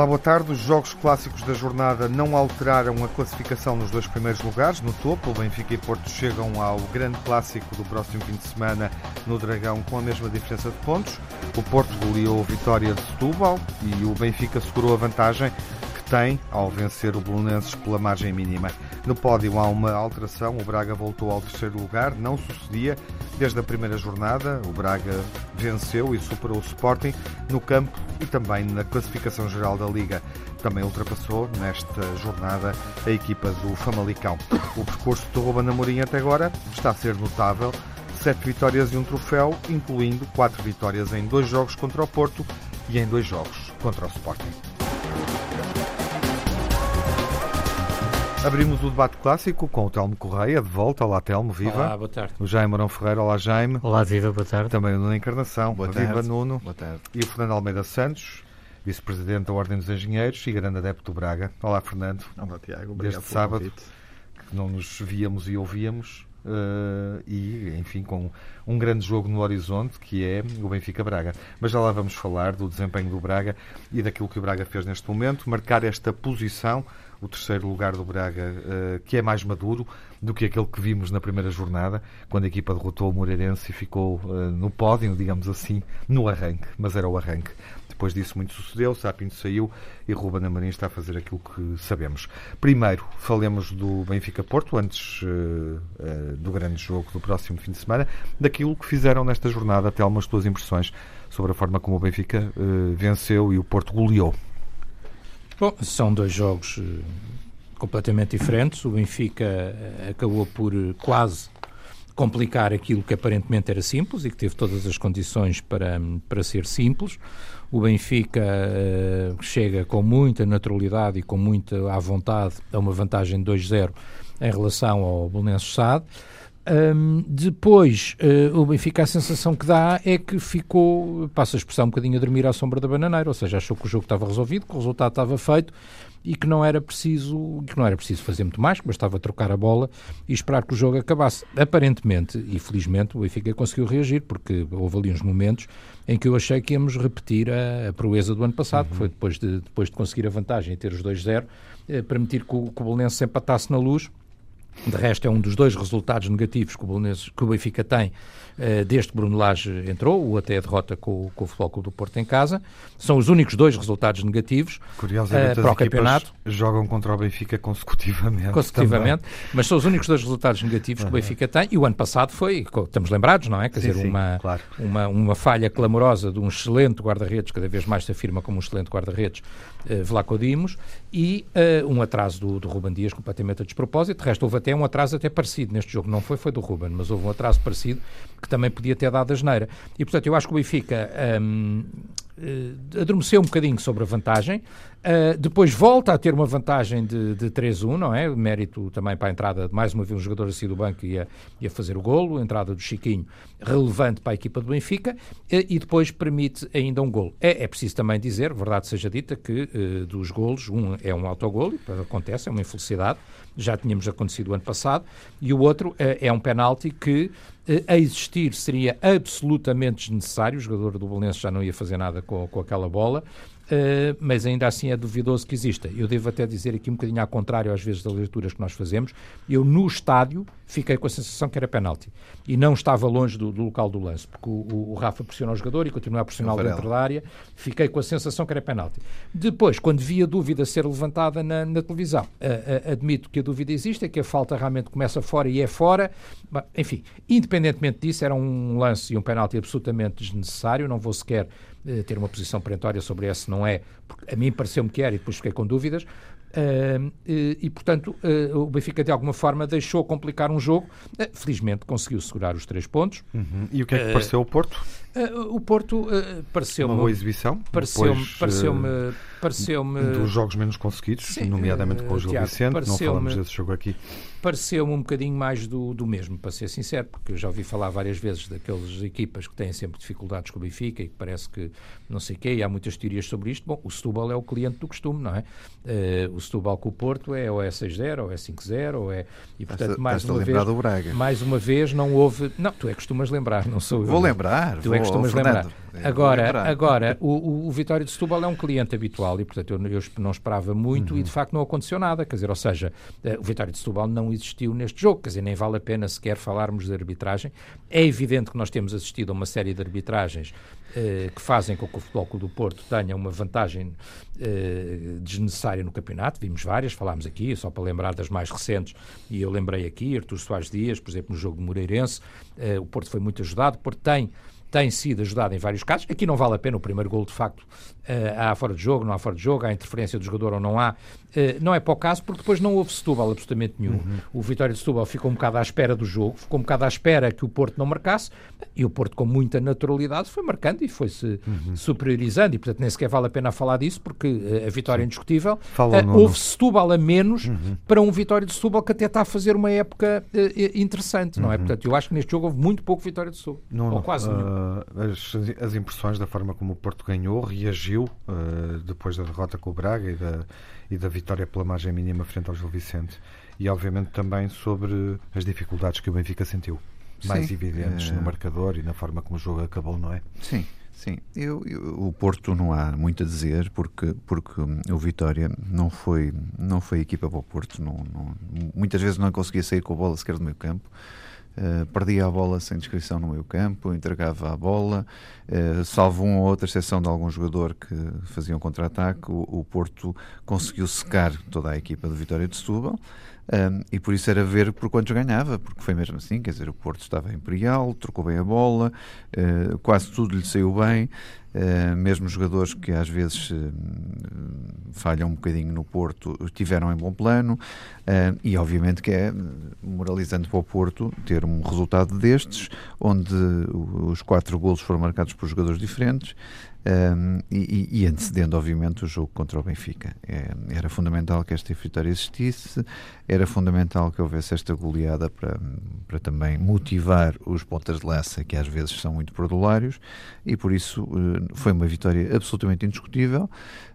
Olá, boa tarde. Os jogos clássicos da jornada não alteraram a classificação nos dois primeiros lugares. No topo, o Benfica e Porto chegam ao grande clássico do próximo fim de semana no Dragão com a mesma diferença de pontos. O Porto goleou a vitória de Setúbal e o Benfica segurou a vantagem tem ao vencer o Bolonenses pela margem mínima. No pódio há uma alteração. O Braga voltou ao terceiro lugar. Não sucedia desde a primeira jornada. O Braga venceu e superou o Sporting no campo e também na classificação geral da Liga. Também ultrapassou nesta jornada a equipa do Famalicão. O percurso do Ruben Amorim até agora está a ser notável. Sete vitórias e um troféu, incluindo quatro vitórias em dois jogos contra o Porto e em dois jogos contra o Sporting. Abrimos o debate clássico com o Telmo Correia, de volta. Olá, Telmo, viva. Olá, boa tarde. O Jaime Marão Ferreira, olá, Jaime. Olá, viva, boa tarde. Também o Nuno Encarnação, boa viva, tarde. Nuno. Boa tarde. E o Fernando Almeida Santos, vice-presidente da Ordem dos Engenheiros e grande adepto do Braga. Olá, Fernando. Olá, Tiago. Desde Obrigado sábado, convite. que não nos víamos e ouvíamos. eh, e, enfim, com um grande jogo no horizonte que é o Benfica-Braga. Mas já lá vamos falar do desempenho do Braga e daquilo que o Braga fez neste momento, marcar esta posição, o terceiro lugar do Braga, eh, que é mais maduro do que aquele que vimos na primeira jornada, quando a equipa derrotou o Moreirense e ficou eh, no pódio, digamos assim, no arranque, mas era o arranque. Depois disso muito sucedeu, Sapinto saiu e Ruben Amorim está a fazer aquilo que sabemos. Primeiro, falemos do Benfica-Porto, antes eh, do grande jogo do próximo fim de semana, daquilo que fizeram nesta jornada, até algumas tuas impressões sobre a forma como o Benfica venceu e o Porto goleou. Bom, são dois jogos eh, completamente diferentes. O Benfica eh, acabou por eh, quase complicar aquilo que aparentemente era simples e que teve todas as condições para, para ser simples. O Benfica eh, chega com muita naturalidade e com muita à vontade a uma vantagem de 2-0 em relação ao Belenenses Sade. Hum, depois, eh, o Benfica, a sensação que dá é que ficou, passa a expressão, um bocadinho a dormir à sombra da bananeira, ou seja, achou que o jogo estava resolvido, que o resultado estava feito e que não era preciso, que não era preciso fazer muito mais, que bastava trocar a bola e esperar que o jogo acabasse. Aparentemente, e felizmente, o Benfica conseguiu reagir, porque houve ali uns momentos em que eu achei que íamos repetir a, a proeza do ano passado, que foi depois de, depois de conseguir a vantagem e ter os 2-0, eh, permitir que o, que o Belenenses se empatasse na luz, de resto, é um dos dois resultados negativos que o, que o Benfica tem eh, desde que Bruno Lage entrou, ou até a derrota com, o- com o Clube do Porto em casa. São os únicos dois resultados negativos Curiosamente, eh, para o campeonato, jogam contra o Benfica consecutivamente. consecutivamente, mas são os únicos dois resultados negativos que o Benfica tem. E o ano passado foi, estamos lembrados, não é? Quer Sim, dizer, sim, uma, claro. uma, uma falha clamorosa de um excelente guarda-redes, cada vez mais se afirma como um excelente guarda-redes, eh, Vlaco Dimos, e eh, um atraso do, do Ruben Dias completamente a despropósito. De resto, houve até um atraso até parecido neste jogo. Não foi, foi do Ruben, mas houve um atraso parecido que também podia ter dado a geneira. E, portanto, eu acho que o Benfica hum, eh, adormeceu um bocadinho sobre a vantagem, Uh, depois volta a ter uma vantagem de, de 3-1, não é? Mérito também para a entrada de mais uma vez um jogador assim do banco e a, fazer o golo, a entrada do Chiquinho, relevante para a equipa do Benfica, eh, e depois permite ainda um golo. É, é preciso também dizer, verdade seja dita, que eh, dos golos, um é um autogolo, acontece, é uma infelicidade, já tínhamos acontecido o ano passado, e o outro é um penalti que a existir seria absolutamente desnecessário, o jogador do Belenenses já não ia fazer nada com, com aquela bola, Uh, mas ainda assim é duvidoso que exista. Eu devo até dizer aqui um bocadinho ao contrário, às vezes, das leituras que nós fazemos. Eu, no estádio, fiquei com a sensação que era penalti. E não estava longe do, do local do lance, porque o, o Rafa pressionou o jogador e continua a pressioná-lo Varela. dentro da área. Fiquei com a sensação que era penalti. Depois, quando vi a dúvida ser levantada na, na televisão, uh, uh, admito que a dúvida existe, é que a falta realmente começa fora e é fora. Mas, enfim, independentemente disso, era um lance e um penalti absolutamente desnecessário. Não vou sequer eh, ter uma posição perentória sobre esse não é, porque a mim pareceu-me que era e depois fiquei com dúvidas. Uh, e, e, portanto, uh, o Benfica de alguma forma deixou complicar um jogo. Uh, felizmente conseguiu segurar os três pontos. Uhum. E o que é que pareceu o Porto? Uh, o Porto uh, pareceu-me. Uma boa exibição. Pareceu-me. eh, Pareceu-me. dos jogos menos conseguidos, Sim, nomeadamente com o Gil Tiago, Vicente, não falamos desse jogo aqui. pareceu-me um bocadinho mais do, do mesmo, para ser sincero, porque eu já ouvi falar várias vezes daquelas equipas que têm sempre dificuldades com o Benfica e que parece que não sei o quê, e há muitas teorias sobre isto. Bom, o Setúbal é o cliente do costume, não é? O Setúbal com o Porto é ou é 6-0, ou é 5-0, ou é... E, portanto, mais uma vez... Mais uma vez não houve... Não, tu é que costumas lembrar, não sou eu. Vou lembrar. Tu vou, é costumas lembrar. Agora, agora o, o, Vitória de Setúbal é um cliente habitual e, portanto, eu, eu não esperava muito uhum. e, de facto, não aconteceu nada. Quer dizer, ou seja, eh, o Vitória de Setúbal não existiu neste jogo. Quer dizer, nem vale a pena sequer falarmos de arbitragem. É evidente que nós temos assistido a uma série de arbitragens eh, que fazem com que o Futebol Clube do Porto tenha uma vantagem eh, desnecessária no campeonato. Vimos várias, falámos aqui, só para lembrar das mais recentes, e eu lembrei aqui, Artur Soares Dias, por exemplo, no jogo de Moreirense, eh, o Porto foi muito ajudado, o Porto tem tem sido ajudado em vários casos. Aqui não vale a pena o primeiro gol, de facto, há fora de jogo, não há fora de jogo, há interferência do jogador ou não há. Uh, não é para o caso, porque depois não houve Setúbal absolutamente nenhum. Uhum. O Vitória de Setúbal ficou um bocado à espera do jogo, ficou um bocado à espera que o Porto não marcasse, e o Porto, com muita naturalidade, foi marcando e foi-se uhum. superiorizando, e portanto nem sequer vale a pena falar disso, porque uh, a vitória é indiscutível. Uh, houve Setúbal a menos uhum. para um Vitória de Setúbal que até está a fazer uma época interessante, não é? Uhum. Portanto, eu acho que neste jogo houve muito pouco Vitória de Setúbal, não, ou quase nenhum. As, as impressões da forma como o Porto ganhou, reagiu uh, depois da derrota com o Braga e da, e da vitória pela margem mínima frente ao Gil Vicente. E, obviamente, também sobre as dificuldades que o Benfica sentiu, mais Sim, evidentes no eh, marcador e na forma como o jogo acabou, não é? Sim. Sim, eu, eu, o Porto não há muito a dizer porque, porque o Vitória não foi, não foi equipa para o Porto, não, não, muitas vezes não conseguia sair com a bola sequer do meio campo. Uh, perdia a bola sem descrição no meio campo, entregava a bola, uh, salvo uma ou outra exceção de algum jogador que fazia um contra-ataque, o, o, Porto conseguiu secar toda a equipa do Vitória de Setúbal. Um, e por isso era ver por quantos ganhava, porque foi mesmo assim, quer dizer, o Porto estava imperial, trocou bem a bola, uh, quase tudo lhe saiu bem, uh, mesmo jogadores que às vezes uh, falham um bocadinho no Porto tiveram em bom plano, e obviamente que é moralizante para o Porto ter um resultado destes, onde os quatro golos foram marcados por jogadores diferentes, um, e, e, antecedendo, obviamente, o jogo contra o Benfica. É, era fundamental que esta vitória existisse, era fundamental que houvesse esta goleada para, para também motivar os pontas de laça, que às vezes são muito perdulários, e por isso uh, foi uma vitória absolutamente indiscutível.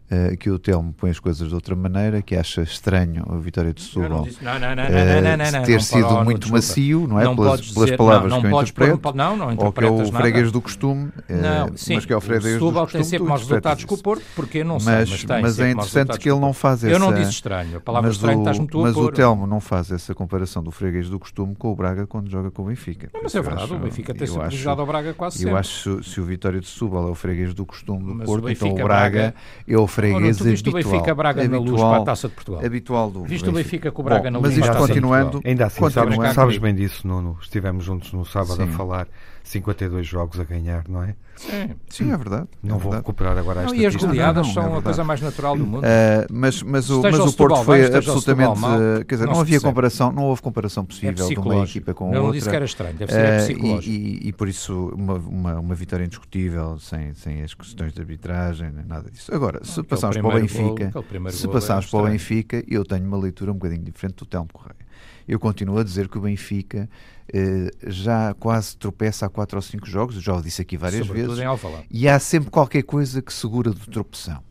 Uh, que o Telmo põe as coisas de outra maneira, que acha estranho a vitória de Setúbal uh, ter sido muito não, macio, não é? Não pelas, dizer, pelas palavras não, que eu interpreto, por, não, não ou que é o freguês do costume, uh, sim, mas que é o freguês do costume. tem sempre maus resultados com o Porto, porque não sei, mas, mas, tem mas é interessante que ele não faz essa... Eu não disse estranho, a palavra estranho estás-me tu Mas o Telmo não faz essa comparação do freguês do costume com o Braga quando joga com o Benfica. Mas é verdade, o Benfica tem sempre jogado ao Braga quase sempre. Eu acho se o Vitória de Setúbal é o freguês do costume do Porto, então o Braga é o freguês habitual na luz para a Taça de Portugal. Habitual do Visto o Benfica com o Braga Bom, na luz Mas isto continuando... Ainda assim, continuando, sabes, sabes bem disso, Nuno. Estivemos juntos no sábado Sim. a falar 52 jogos a ganhar, não é? Sim, Sim é verdade. Não é vou verdade. recuperar agora esta E as goleadas são é a coisa mais natural do mundo. Uh, mas, mas, o, mas o Porto foi absolutamente. Mal, uh, quer dizer, não, não havia comparação, não houve comparação possível é de uma equipa com outra. Eu não disse que era estranho, deve ser uh, psicológico. E, por isso uma, vitória indiscutível, sem, sem as questões de arbitragem, nem nada disso. Agora, se passarmos para o Benfica, gol, se passarmos para o Benfica, eu tenho uma leitura um bocadinho diferente do Telmo Correia. Eu continuo a dizer que o Benfica eh, já quase tropeça há quatro ou cinco jogos, já o disse aqui várias Sobretudo vezes, e há sempre qualquer coisa que segura do tropeção.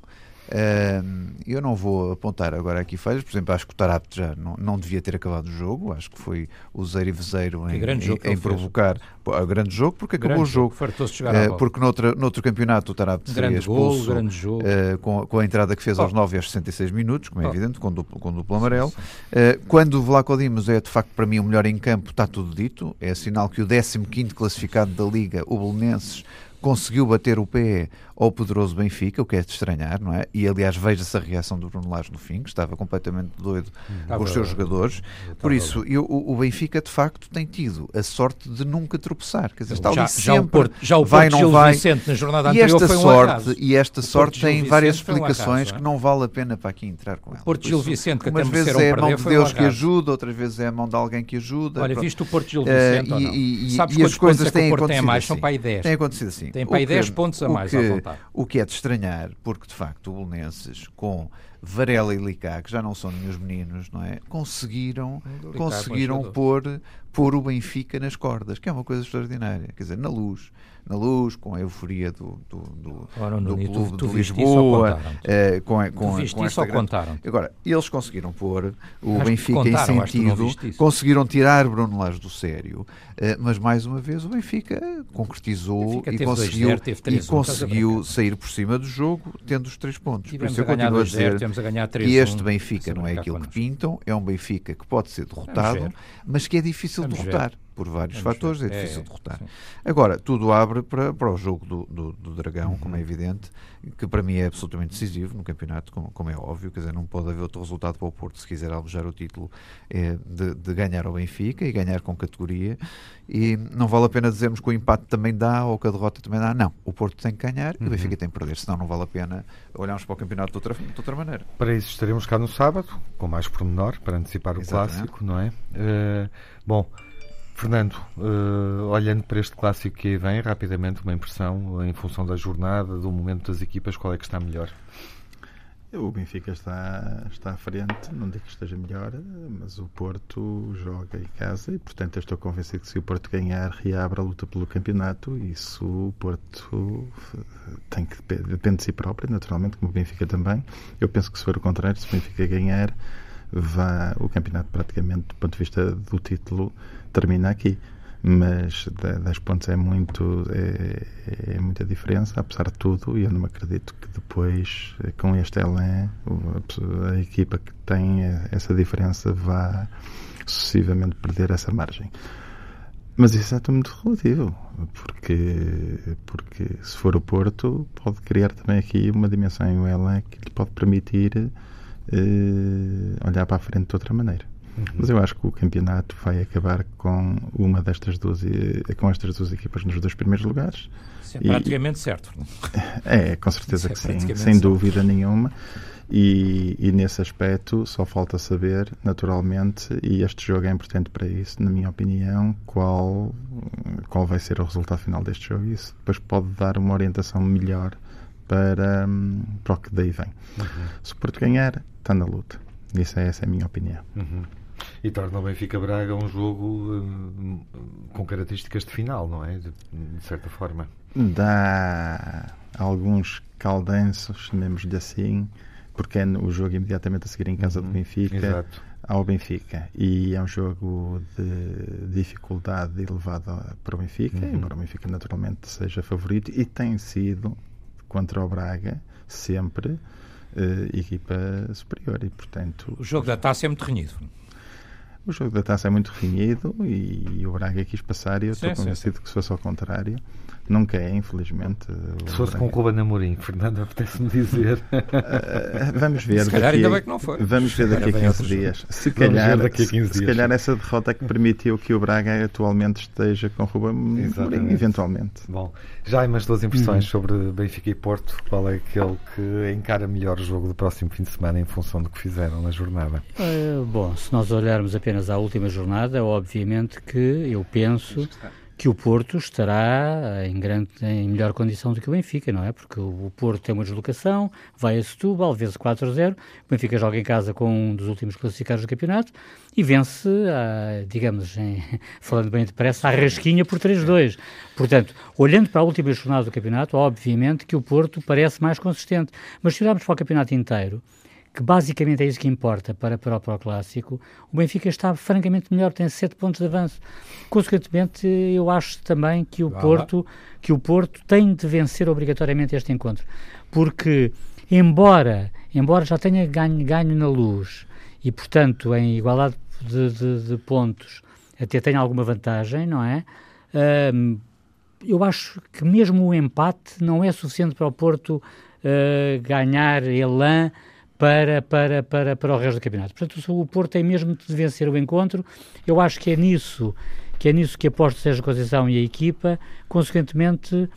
Uh, eu não vou apontar agora aqui falhas, por exemplo, acho que o Tarapte já não, não devia ter acabado o jogo, acho que foi o Zero e Vezeiro em, em, em provocar o grande jogo, porque acabou grande o jogo. Uh, porque noutro, noutro campeonato o Tarapte seria expulso gol, uh, com, com, a entrada que fez aos oh. 9 e aos 66 minutos, como é oh. evidente, com duplo, com duplo amarelo. Ah, quando o Vlaco Dimos é de facto para mim o melhor em campo, está tudo dito. É sinal que o 15 classificado da Liga, o Belenenses, conseguiu bater o pé ao poderoso Benfica, o que é de estranhar, não é? E aliás, veja-se a reação do Bruno Lage no fim, que estava completamente doido estava, com os seus jogadores. Por isso, eu, o, Benfica de facto tem tido a sorte de nunca tropeçar. Quer dizer, está já, sempre, já o Porto, já o vai, não vai. Vicente, na jornada e esta um sorte, E esta sorte tem várias explicações um que não vale a pena para aqui entrar com ela. Porto Gil Vicente, que umas vezes é a mão de Deus um que ajuda, outras vezes é a mão de alguém que ajuda. Olha, visto o Porto Gil Vicente uh, e, e, Sabes e as coisas têm acontecido mais? São para aí 10. Tem acontecido assim. Tem para aí 10 pontos a mais à O que é de estranhar, porque de facto o Belenenses, com Varela e Licá, que já não são nenhum meninos, não é? Conseguiram, conseguiram pôr, pôr o Benfica nas cordas, que é uma coisa extraordinária. Quer dizer, na luz na luz, com a euforia do, do, do, Ora, do Nuno, clube tu, tu de Lisboa, eh, com, com, tu com esta grande... Agora, eles conseguiram pôr o Benfica contaram, em sentido, conseguiram tirar Bruno Lage do sério, eh, mas mais uma vez o Benfica concretizou Benfica e conseguiu, e conseguiu sair por cima do jogo, tendo os três pontos. Por isso eu continuo a dizer que este Benfica não é aquilo que pintam, é um Benfica que pode ser derrotado, mas que é difícil derrotar. Por vários Vamos fatores, ver. é difícil é, derrotar. Sim. Agora, tudo abre para, para o jogo do, do, do Dragão, uhum. como é evidente, que para mim é absolutamente decisivo no campeonato, como, como, é óbvio, quer dizer, não pode haver outro resultado para o Porto se quiser alvejar o título é de, de ganhar ao Benfica e ganhar com categoria. E não vale a pena dizermos que o empate também dá ou que a derrota também dá. Não, o Porto tem que ganhar uhum. e o Benfica tem que perder, senão não vale a pena olharmos para o campeonato de outra, de outra maneira. Para isso estaremos cá no sábado, com mais pormenor, para antecipar o Exatamente. clássico, não é? Uh, bom. Fernando, uh, olhando para este clássico que vem, rapidamente uma impressão em função da jornada, do momento das equipas, qual é que está melhor? O Benfica está, está à frente, não digo que esteja melhor, mas o Porto joga em casa e, portanto, eu estou convencido que se o Porto ganhar, reabre a luta pelo campeonato. Isso o Porto tem que depende de si próprio, naturalmente, como o Benfica também. Eu penso que se for o contrário, se o Benfica ganhar, vá o campeonato praticamente do ponto de vista do título termina aqui mas 10 pontos é muito é, é, muita diferença apesar de tudo e eu não acredito que depois com este Elan a, equipa que tem essa diferença vá sucessivamente perder essa margem mas isso é tudo muito relativo porque porque se for o Porto pode criar também aqui uma dimensão em Elan que lhe pode permitir uh, olhar para a frente de outra maneira. Uhum. Mas eu acho que o campeonato vai acabar com uma destas duas com estas duas equipas nos dois primeiros lugares. Isso é praticamente e, certo. É, com certeza é que sim, sem certo. dúvida nenhuma. E, e, nesse aspecto só falta saber, naturalmente, e este jogo é importante para isso, na minha opinião, qual, qual vai ser o resultado final deste jogo. Isso depois pode dar uma orientação melhor para, para o que daí vem. Uhum. Se o Porto ganhar, está na luta. Isso é, essa é a minha opinião. Uhum. E torna o Benfica Braga um jogo hum, com características de final, não é? De, de certa forma. Dá alguns caldenços, chamemos-lhe assim, porque é o jogo imediatamente a seguir em casa uhum. do Benfica. Exato. Ao Benfica e é um jogo de dificuldade elevada para o Benfica, uhum. embora o Benfica naturalmente seja favorito e tem sido contra o Braga sempre uh, equipa superior e, portanto... O jogo da taça é muito renhido. O jogo da taça é muito e, e o Braga quis passar e eu estou convencido sim. que se fosse ao contrário Nunca é, infelizmente. Se fosse com o Ruben Amorim, Fernando, apetece-me dizer. Uh, vamos ver. Se calhar daqui, ainda bem que não foi. Vamos ver daqui a 15 dias. Se calhar, daqui a 15 se, se calhar essa derrota que permitiu que o Braga atualmente esteja com o Ruben Amorim, eventualmente. Bom, já há umas duas impressões uhum. sobre Benfica e Porto. Qual é aquele que encara melhor o jogo do próximo fim de semana em função do que fizeram na jornada? Uh, bom, se nós olharmos apenas à última jornada, obviamente que eu penso que o Porto estará em, grande, em melhor condição do que o Benfica, não é? Porque o Porto tem uma deslocação, vai a Setúbal, vence 4-0, o Benfica joga em casa com um dos últimos classificados do campeonato e vence, a, digamos, em, falando bem depressa, a rasquinha por 3-2. Portanto, olhando para a última jornada do campeonato, obviamente que o Porto parece mais consistente, mas se olharmos para o campeonato inteiro, que basicamente é isso que importa para, para, o, para o Clássico, o Benfica está francamente melhor, tem 7 pontos de avanço. Consequentemente, eu acho também que o, Porto, que o Porto tem de vencer obrigatoriamente este encontro. Porque, embora, embora já tenha ganho, ganho na luz e, portanto, em igualdade de, de, de pontos, até tenha alguma vantagem, não é? Um, eu acho que mesmo o empate não é suficiente para o Porto uh, ganhar elan para, para, para, para o resto do campeonato. Portanto, o Porto tem mesmo de vencer o encontro. Eu acho que é nisso que é nisso que aposto seja a Conceição e a equipa. Consequentemente,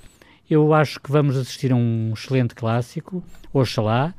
eu acho que vamos assistir a um excelente clássico, oxalá,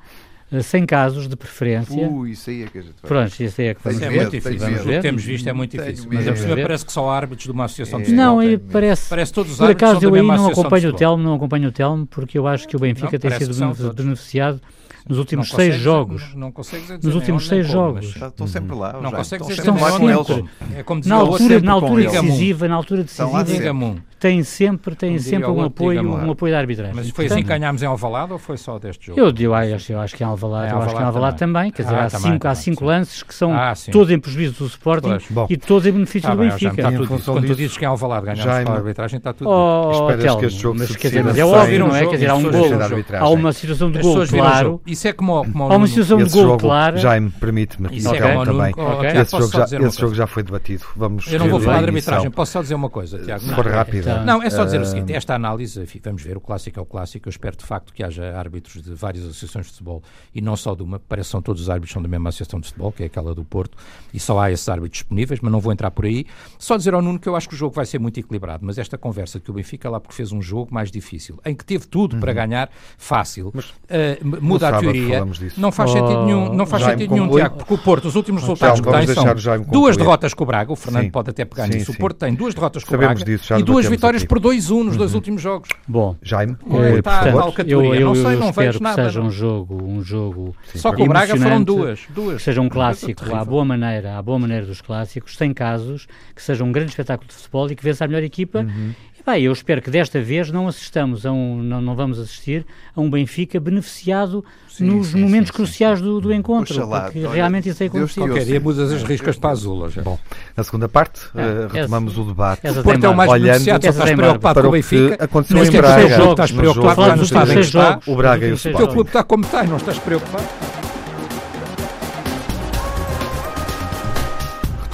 eh, sem casos de preferência. Uh, isso aí é que a gente vai Pronto, isso aí é que vamos ver. É muito difícil. Vamos ver. O que temos visto é muito difícil. Mas a parece que só há árbitros de uma associação de Não, parece, parece todos os Por acaso eu aí não acompanho o Telmo, não acompanho o Telmo, porque eu acho que o Benfica não, tem sido beneficiado nos últimos seis jogos. Não, não consegues dizer nos últimos seis jogos. Estou sempre lá. Não consegues Estou dizer sempre lá sempre. com eles. É como Na altura, na com altura eles. decisiva, na altura Estão lá decisiva, tem sempre, tem Um sempre um apoio, lá. um apoio da arbitragem. Mas foi assim que ganhámos em Alvalade ou foi só deste jogo? Eu, eu, acho, eu acho que em Alvalade, eu acho que em Alvalade também. Quer dizer, Ah, há cinco, há cinco lances que são Ah, todos em prejuízo do Sporting e todos em benefício do Benfica. Quando tu dizes que em Alvalade ganhámos para a arbitragem, está tudo. Oh, Esperas que este jogo mas se quer dizer, mas é óbvio, não é? Quer dizer, há um gol, há uma situação de gol claro, jogo. Isso é como, como há uma situação de gol. Jaime, permite-me, Isso é como também. Nuno. Ok. Tiago, Esse, jogo já, esse jogo já foi debatido. Vamos Eu não vou falar de arbitragem, posso só dizer uma coisa, Tiago. Se for rápida. Então- Não, é só dizer o Ah, seguinte: esta análise, vamos ver, o clássico é o clássico. Eu espero de facto que haja árbitros de várias associações de futebol e não só de uma. Parece que são todos os árbitros são da mesma associação de futebol, que é aquela do Porto, e só há esses árbitros disponíveis, mas não vou entrar por aí. Só dizer ao Nuno que eu acho que o jogo vai ser muito equilibrado, mas esta conversa que o Benfica lá porque fez um jogo mais difícil, em que teve tudo para ganhar fácil, eh, m- muda a teoria. Não faz sentido nenhum, não faz Jaime sentido nenhum. Tiago, porque o Porto, os últimos resultados Telmo, que tem são duas derrotas com o Braga, o Fernando Sim. pode até pegar Sim, nisso. O sim. Porto tem duas derrotas com o Braga disso, e duas vitórias aqui. por 2-1 nos dois últimos jogos. Bom, Jaime, a portanto, tal categoria? eu, eu, Não sei, eu não espero vejo que nada, seja um jogo, um jogo Só com o Braga foram duas. duas. que seja um clássico à boa maneira, à boa maneira dos clássicos, tem casos que seja um grande espetáculo de futebol e que vença a melhor equipa. E bem, eu espero que desta vez não assistamos a um, não, não vamos assistir a um Benfica beneficiado Sim, nos sim, momentos sim, sim, cruciais do, do encontro, Oxalá, porque olha, realmente isso te Qualquer dia ouça. mudas as riscas para azul. hoje. Bom, na segunda parte, É, eh, retomamos essa- o debate. essa O Porto é o mais Olhando- beneficiado, só essa estás preocupado para com o Benfica. aconteceu em Braga. estás preocupado Falar o Braga e o seis O teu clube está como está e não estás preocupado.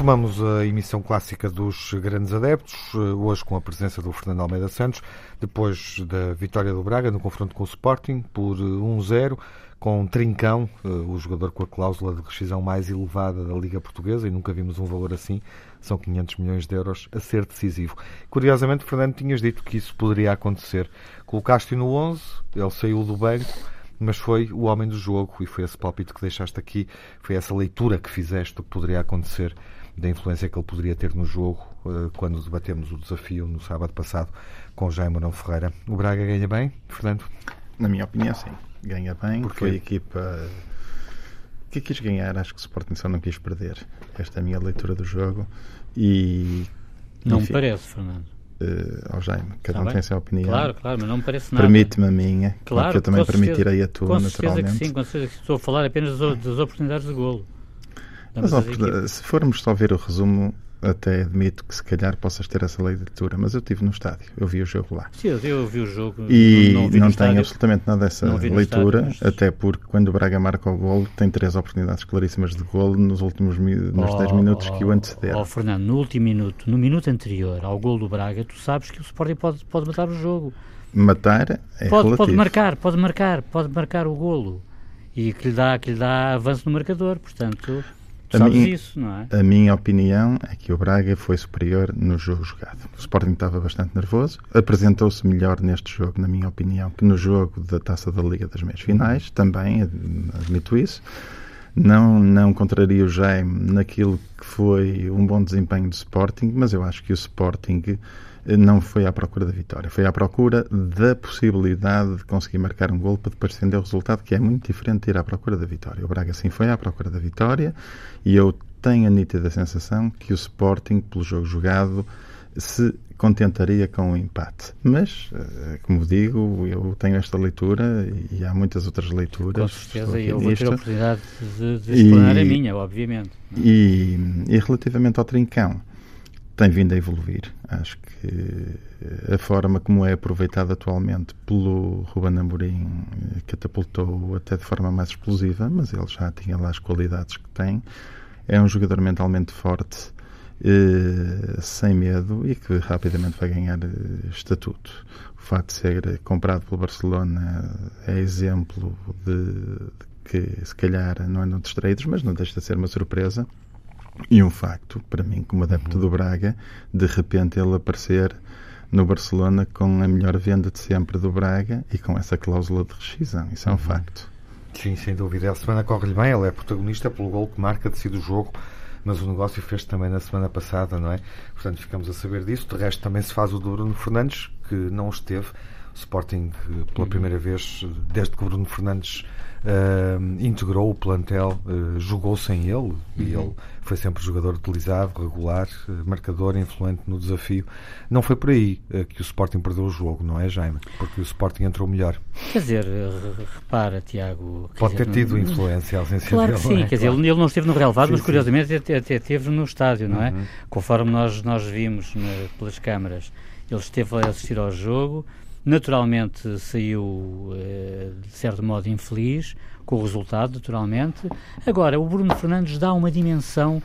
Retomamos a emissão clássica dos grandes adeptos, eh, hoje com a presença do Fernando Almeida Santos, depois da vitória do Braga no confronto com o Sporting por eh, 1-0, com Trincão, eh, o jogador com a cláusula de rescisão mais elevada da Liga Portuguesa, e nunca vimos um valor assim, são 500 milhões de euros, a ser decisivo. Curiosamente, Fernando, tinhas dito que isso poderia acontecer. Colocaste-o no 11, ele saiu do banco, mas foi o homem do jogo e foi esse palpite que deixaste aqui, foi essa leitura que fizeste do que poderia acontecer, da influência que ele poderia ter no jogo, eh, quando debatemos o desafio no sábado passado com Jaime Mourão Ferreira. O Braga ganha bem, Fernando? Na minha opinião, sim. Ganha bem. Porquê? Foi a equipa que quis ganhar. Acho que o Sporting só não quis perder. Esta é a minha leitura do jogo. E. Não me enfim, parece, Fernando. eh, ao Jaime, cada um tem a sua opinião. Claro, claro, mas não me parece nada. Permite-me a minha, Claro, que eu também com certeza. permitirei a tua, Com certeza que naturalmente. sim, com certeza que estou a falar apenas das, das oportunidades de golo. Mas, ó, se formos só ver o resumo, até admito que se calhar possas ter essa leitura, mas eu estive no estádio, eu vi o jogo lá. Sim, eu, vi o jogo E não, não, não tenho absolutamente nada dessa leitura, estádio, mas- até porque quando o Braga marca o golo, tem três oportunidades claríssimas de golo nos últimos nos Oh, 10 minutos que o oh, antecederam. Oh, Fernando, no último minuto, no minuto anterior ao gol do Braga, tu sabes que o Sporting pode, pode matar o jogo. Matar é pode, relativo. pode marcar, pode marcar, pode marcar o golo. E que lhe dá, que lhe dá avanço no marcador. Portanto, sabes mim- isso, não é? A minha opinião é que o Braga foi superior no jogo jogado. O Sporting estava bastante nervoso, apresentou-se melhor neste jogo, na minha opinião, que no jogo da Taça da Liga das Meias Finais, também ad- admito isso. Não, não contraria o Jaime naquilo que foi um bom desempenho do Sporting, mas eu acho que o Sporting não foi à procura da vitória, foi à procura da possibilidade de conseguir marcar um gol para depois estender o resultado, que é muito diferente de ir à procura da vitória. O Braga sim foi à procura da vitória e eu tenho a nítida sensação que o Sporting, pelo jogo jogado, se contentaria com o empate. Mas, eh, como digo, eu tenho esta leitura e há muitas outras leituras. Com certeza, e eu vou ter a oportunidade de, de E- explanar a minha, obviamente. E, e relativamente ao Trincão, tem vindo a evoluir. Acho que eh, a forma como é aproveitado atualmente pelo Ruben Amorim eh, catapultou até de forma mais explosiva, mas ele já tinha lá as qualidades que tem. É um jogador mentalmente forte, eh, sem medo e que rapidamente vai ganhar estatuto. O facto de ser comprado pelo Barcelona é exemplo de, de que se calhar não andam distraídos, mas não deixa de ser uma surpresa. E um facto, para mim, como adepto do Braga, de repente ele aparecer no Barcelona com a melhor venda de sempre do Braga e com essa cláusula de rescisão. Isso é um facto. Sim, sem dúvida. A semana corre-lhe bem, ele é protagonista pelo gol que marca, decide o jogo, mas o negócio fez também na semana passada, não é? Portanto, ficamos a saber disso. De resto, também se faz o do Bruno Fernandes, que não esteve. Sporting, pela primeira vez, desde que Bruno Fernandes uh, integrou o plantel, uh, jogou sem ele uhum. e ele foi sempre jogador utilizado, regular, uh, marcador, influente no desafio. Não foi por aí que o Sporting perdeu o jogo, não é, Jaime? Porque o Sporting entrou melhor. Quer dizer, repara, Tiago. Pode dizer, ter tido não, influência ausência claro dele. Que sim, é? quer claro. dizer, ele não esteve no relevado, sim, mas curiosamente até, até esteve no estádio, não é? Uhum. Conforme nós, nós vimos na, pelas câmaras. Ele esteve a assistir ao jogo, naturalmente saiu, de certo modo, infeliz com o resultado, naturalmente. Agora, o Bruno Fernandes dá uma dimensão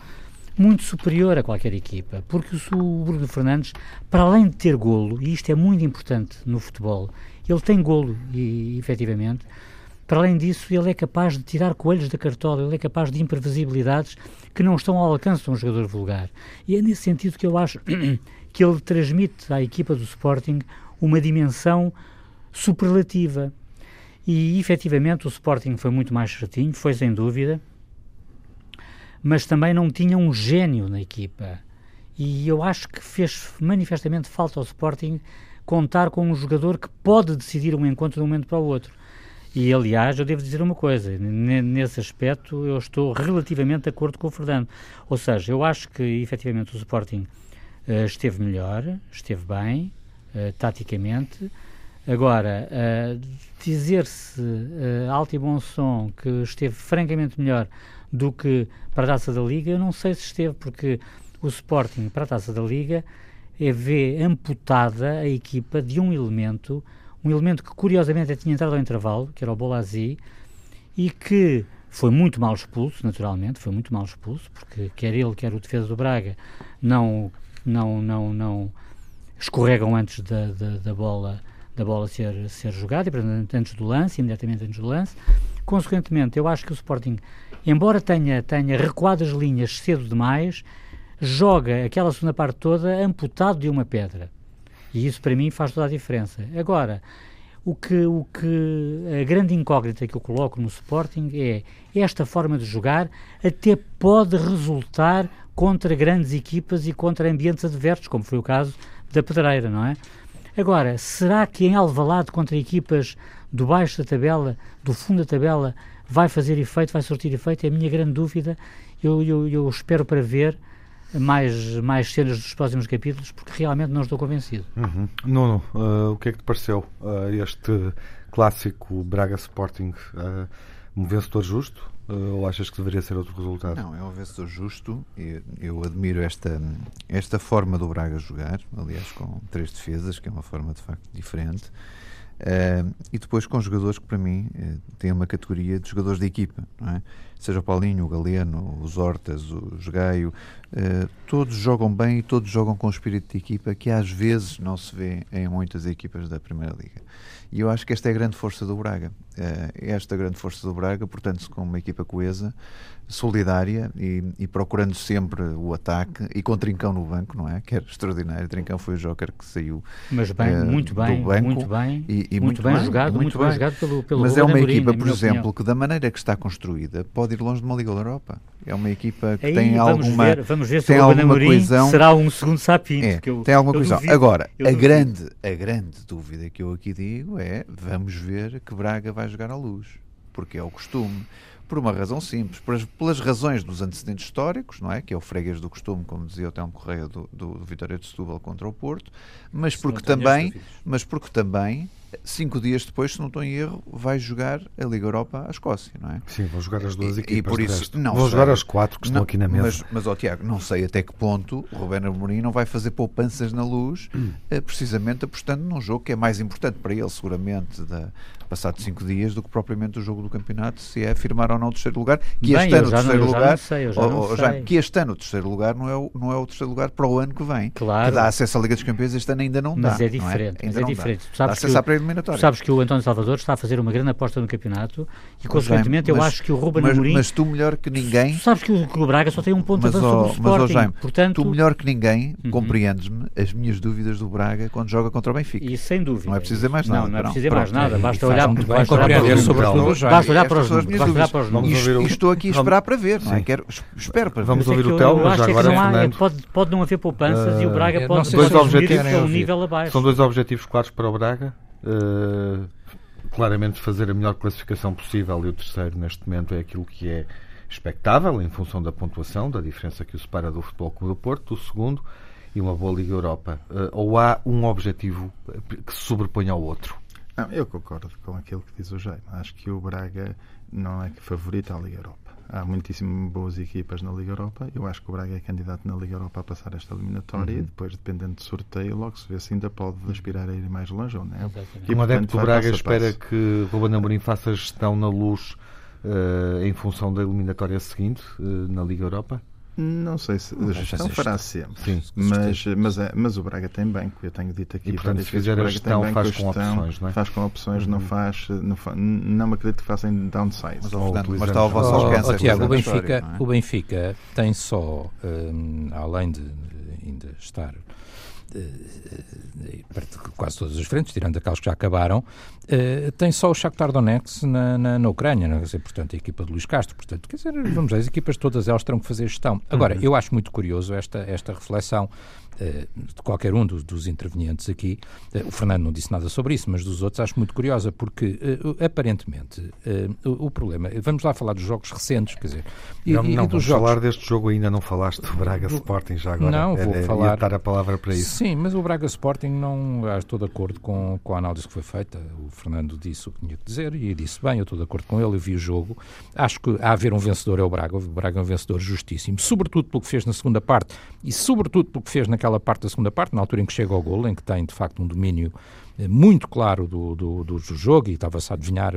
muito superior a qualquer equipa, porque o Bruno Fernandes, para além de ter golo, e isto é muito importante no futebol, ele tem golo, e, efetivamente, para além disso, ele é capaz de tirar coelhos da cartola, ele é capaz de imprevisibilidades que não estão ao alcance de um jogador vulgar. E é nesse sentido que eu acho que ele transmite à equipa do Sporting uma dimensão superlativa. E efetivamente o Sporting foi muito mais certinho, foi sem dúvida, mas também não tinha um gênio na equipa. E eu acho que fez manifestamente falta ao Sporting contar com um jogador que pode decidir um encontro de um momento para o outro. E, aliás, eu devo dizer uma coisa, nesse aspecto eu estou relativamente de acordo com o Fernando. Ou seja, eu acho que, efetivamente, o Sporting uh, esteve melhor, esteve bem, uh, taticamente. Agora, uh, dizer-se alto e bom som que esteve francamente melhor do que para a Taça da Liga, eu não sei se esteve, porque o Sporting, para a Taça da Liga, é ver amputada a equipa de um elemento um elemento que curiosamente tinha entrado ao intervalo, que era o Bolazzi, e que foi muito mal expulso, naturalmente, foi muito mal expulso, porque quer ele, quer o defesa do Braga, não, não, não, não escorregam antes da, da, da bola da bola ser, ser jogada, e portanto, antes do lance, imediatamente antes do lance. Consequentemente, eu acho que o Sporting, embora tenha, tenha recuado as linhas cedo demais, joga aquela segunda parte toda amputado de uma pedra. E isso para mim faz toda a diferença. Agora, o que, o que a grande incógnita que eu coloco no Sporting é esta forma de jogar até pode resultar contra grandes equipas e contra ambientes adversos, como foi o caso da Pedreira, não é? Agora, será que em Alvalade contra equipas do baixo da tabela, do fundo da tabela, vai fazer efeito, vai sortir efeito? É a minha grande dúvida. Eu, eu, eu espero para ver mais, mais cenas dos próximos capítulos, porque realmente não estou convencido. Uhum. Nuno, uh, o que é que te pareceu uh, este clássico Braga Sporting? Uh, um vencedor justo? Ou achas que deveria ser outro resultado? Não, é um vencedor justo. Eu, eu admiro esta, esta forma do Braga jogar, aliás, com três defesas, que é uma forma de facto diferente. Uh, e depois com jogadores que para mim uh, têm uma categoria de jogadores de equipa, é? Seja o Paulinho, o Galeno, os Hortas, o Gaio, uh, todos jogam bem e todos jogam com espírito de equipa que às vezes não se vê em muitas equipas da Primeira Liga. E eu acho que esta é a grande força do Braga. esta grande força do Braga, portanto, com uma equipa coesa, solidária e, e, procurando sempre o ataque e com Trincão no banco, não é? Que era extraordinário. Trincão foi o joker que saiu Mas bem, uh, muito bem, banco muito bem, e, e muito, muito, bem, bem jogado, muito, muito bem, bem jogado pelo, pelo Mas é uma equipa, por exemplo, opinião. que da maneira que está construída pode ir longe de uma Liga da Europa. É uma equipa que Aí, tem vamos alguma ver, vamos ver se tem o alguma Amorim coesão. será um segundo sapinto. É, eu, tem alguma coisa. duvido, Agora, a duvido. grande, a grande dúvida que eu aqui digo é vamos ver que Braga vai jogar à luz, porque é o costume. Por uma razão simples, pelas, pelas razões dos antecedentes históricos, não é? Que é o freguês do costume, como dizia o Telmo Correia do, do, do Vitória de Setúbal contra o Porto, mas Se porque também, mas porque também cinco dias depois, se não estou em erro, vai jogar a Liga Europa à Escócia, não é? Sim, vão jogar as duas E- equipas. e por isso, não vão jogar as quatro que estão Não, aqui na mesa. Mas, mas ó, Tiago, não sei até que ponto o Ruben Amorim não vai fazer poupanças na luz, Hum. eh, precisamente apostando num jogo que é mais importante para ele, seguramente, da, passado cinco dias, do que propriamente o jogo do campeonato, se é firmar ou não o terceiro lugar. Que Bem, este ano o não- terceiro lugar. sei, eu já que este ano o terceiro lugar não é, o, não é o terceiro lugar para o ano que vem. Claro. Que dá acesso à Liga dos Campeões, este ano ainda não dá. Mas é não diferente, mas Ainda é não dá. diferente. Dá que acesso à pré-eliminatória. Tu sabes que o António Salvador está a fazer uma grande aposta no campeonato e, consequentemente, Jaime, eu mas- acho que o Ruben mas, Amorim... mas tu melhor que ninguém Tu sabes que o, que o Braga só tem um ponto de Mas, avanço ó, sobre o mas, ó, Sporting. Jaime, Portanto, tu melhor que ninguém Uhum. compreendes-me as minhas dúvidas do Braga quando joga contra o Benfica. e sem dúvida. Não é preciso dizer mais nada, Não, não é preciso dizer mais nada. Basta olhar, muito bem basta olhar para os sobre números. Basta olhar para os números. minhas Basta olhar dúvidas. para os Vamos números. ouvir o- E estou aqui a Vamos- esperar para ver, não é? Quero, espero para Vamos ver. Mas é ouvir que o eu- Telmo, eu já acho é que agora, não há- Fernando. pode, não haver poupanças e o Braga Eh, pode dois objetivos um nível abaixo. São dois objetivos claros para o Braga? Uh, claramente fazer a melhor classificação possível e o terceiro, neste momento, é aquilo que é expectável em função da pontuação, da diferença que o separa do Futebol Clube do Porto. O segundo, e uma boa Liga Europa. Uh, ou há um objetivo que se sobrepõe ao outro? Não, eu concordo com aquilo que diz o Jaime. Acho que o Braga não é que favorita a Liga Europa. Há muitíssimo boas equipas na Liga Europa. Eu acho que o Braga é candidato na Liga Europa a passar esta eliminatória uhum. e depois, dependendo do sorteio, logo se vê se ainda pode aspirar a ir mais longe ou não. E, um adepto do Braga espera que Ruben Amorim faça gestão na luz uh, em função da eliminatória seguinte uh, na Liga Europa? Não sei se a gestão fará sempre, Sim, mas, mas, é, mas o Braga tem banco, eu tenho dito aqui. E, portanto, se fizer a gestão, faz com opções, não é? Faz com opções, uhum. não faz, não, não me acredito que façam downside. Mas, mas está ao vosso alcance. Oh, Tiago, o Benfica, é? o Benfica tem só, um, além de ainda estar quase todas as frentes, tirando aquelas que já acabaram, tem só o Shakhtar Donetsk na, na, na Ucrânia, não? É? Quer dizer, portanto, a equipa de Luís Castro, portanto, quer dizer, vamos dizer, as equipas todas elas terão que fazer gestão. Agora, uhum. eu acho muito curioso esta, esta reflexão eh, de qualquer um dos, dos intervenientes aqui, eh, o Fernando não disse nada sobre isso, mas dos outros acho muito curiosa, porque uh, aparentemente o, o, problema, vamos lá falar dos jogos recentes, quer dizer, e, não, e, não, dos jogos... falar deste jogo ainda não falaste do Braga. Sporting já agora. Não, vou é, falar. dar a palavra para isso. Sim, mas o Braga Sporting não estou de acordo com, com a análise que foi feita. O Fernando disse o que tinha que dizer e disse bem, eu estou de acordo com ele, eu vi o jogo. Acho que há a haver um vencedor é o Braga, o Braga é um vencedor justíssimo, sobretudo pelo que fez na segunda parte e sobretudo pelo que fez naquela parte da segunda parte na altura em que chega ao gol, em que tem de facto um domínio muito claro do, do, do jogo e estava-se a adivinhar,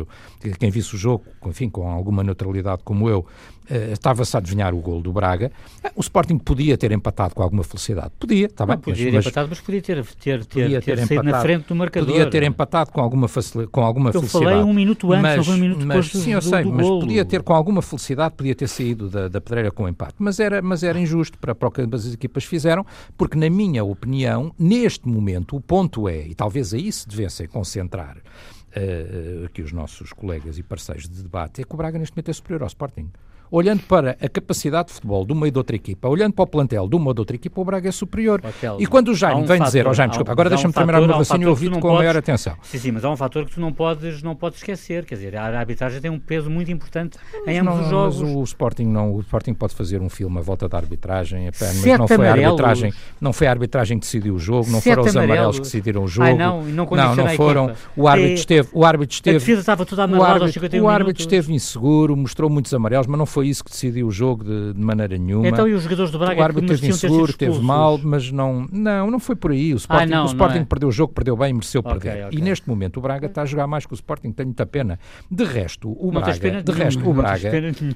quem visse o jogo, enfim, com alguma neutralidade como eu, eh, estava-se a adivinhar o gol do Braga. Eh, o Sporting podia ter empatado com alguma felicidade. Podia, está bem. Podia ter empatado, mas podia ter, ter, ter, podia ter, ter empatado, na frente do marcador. Podia ter empatado com alguma, com alguma eu felicidade. Eu falei um minuto antes, mas, um minuto mas, depois Sim, eu sei, mas podia ter com alguma felicidade, podia ter saído da, da pedreira com empate. Mas era, mas era injusto para, para o que as equipas fizeram, porque na minha opinião, neste momento, o ponto é, e talvez aí se devessem concentrar uh, aqui os nossos colegas e parceiros de debate, é que o Braga neste momento é superior ao Sporting olhando para a capacidade de futebol de uma e de outra equipa, olhando para o plantel de uma ou de outra equipa, o Braga é superior. Hotel, e quando o Jaime um vem fator, dizer, oh, Jaime, desculpa, agora deixa-me um terminar o meu raciocínio um ouvido com podes, a maior atenção. Sim, sim, mas há um fator que tu não podes, não podes esquecer, quer dizer, a arbitragem tem um peso muito importante mas em ambos não, os jogos. Mas o Sporting não, o Sporting pode fazer um filme à volta da arbitragem, mas não foi a arbitragem, não foi a arbitragem que decidiu o jogo, não foram os amarelos que decidiram o jogo. Ai, não, não, não, não foram. O árbitro esteve, o árbitro esteve, a defesa estava toda amarelada aos 51 O árbitro esteve inseguro, mostrou muitos amarelos, mas não foi isso que decidiu o jogo de, de, maneira nenhuma. Então e os jogadores do Braga o árbitro teve inseguro, esteve mal, mas não, não, não foi por aí. O Sporting, ah, não, o Sporting é? perdeu o jogo, perdeu bem, mereceu okay, perder. Okay. E neste momento o Braga está a jogar mais que o Sporting, tenho muita pena. De resto, o não Braga, de resto, o Braga,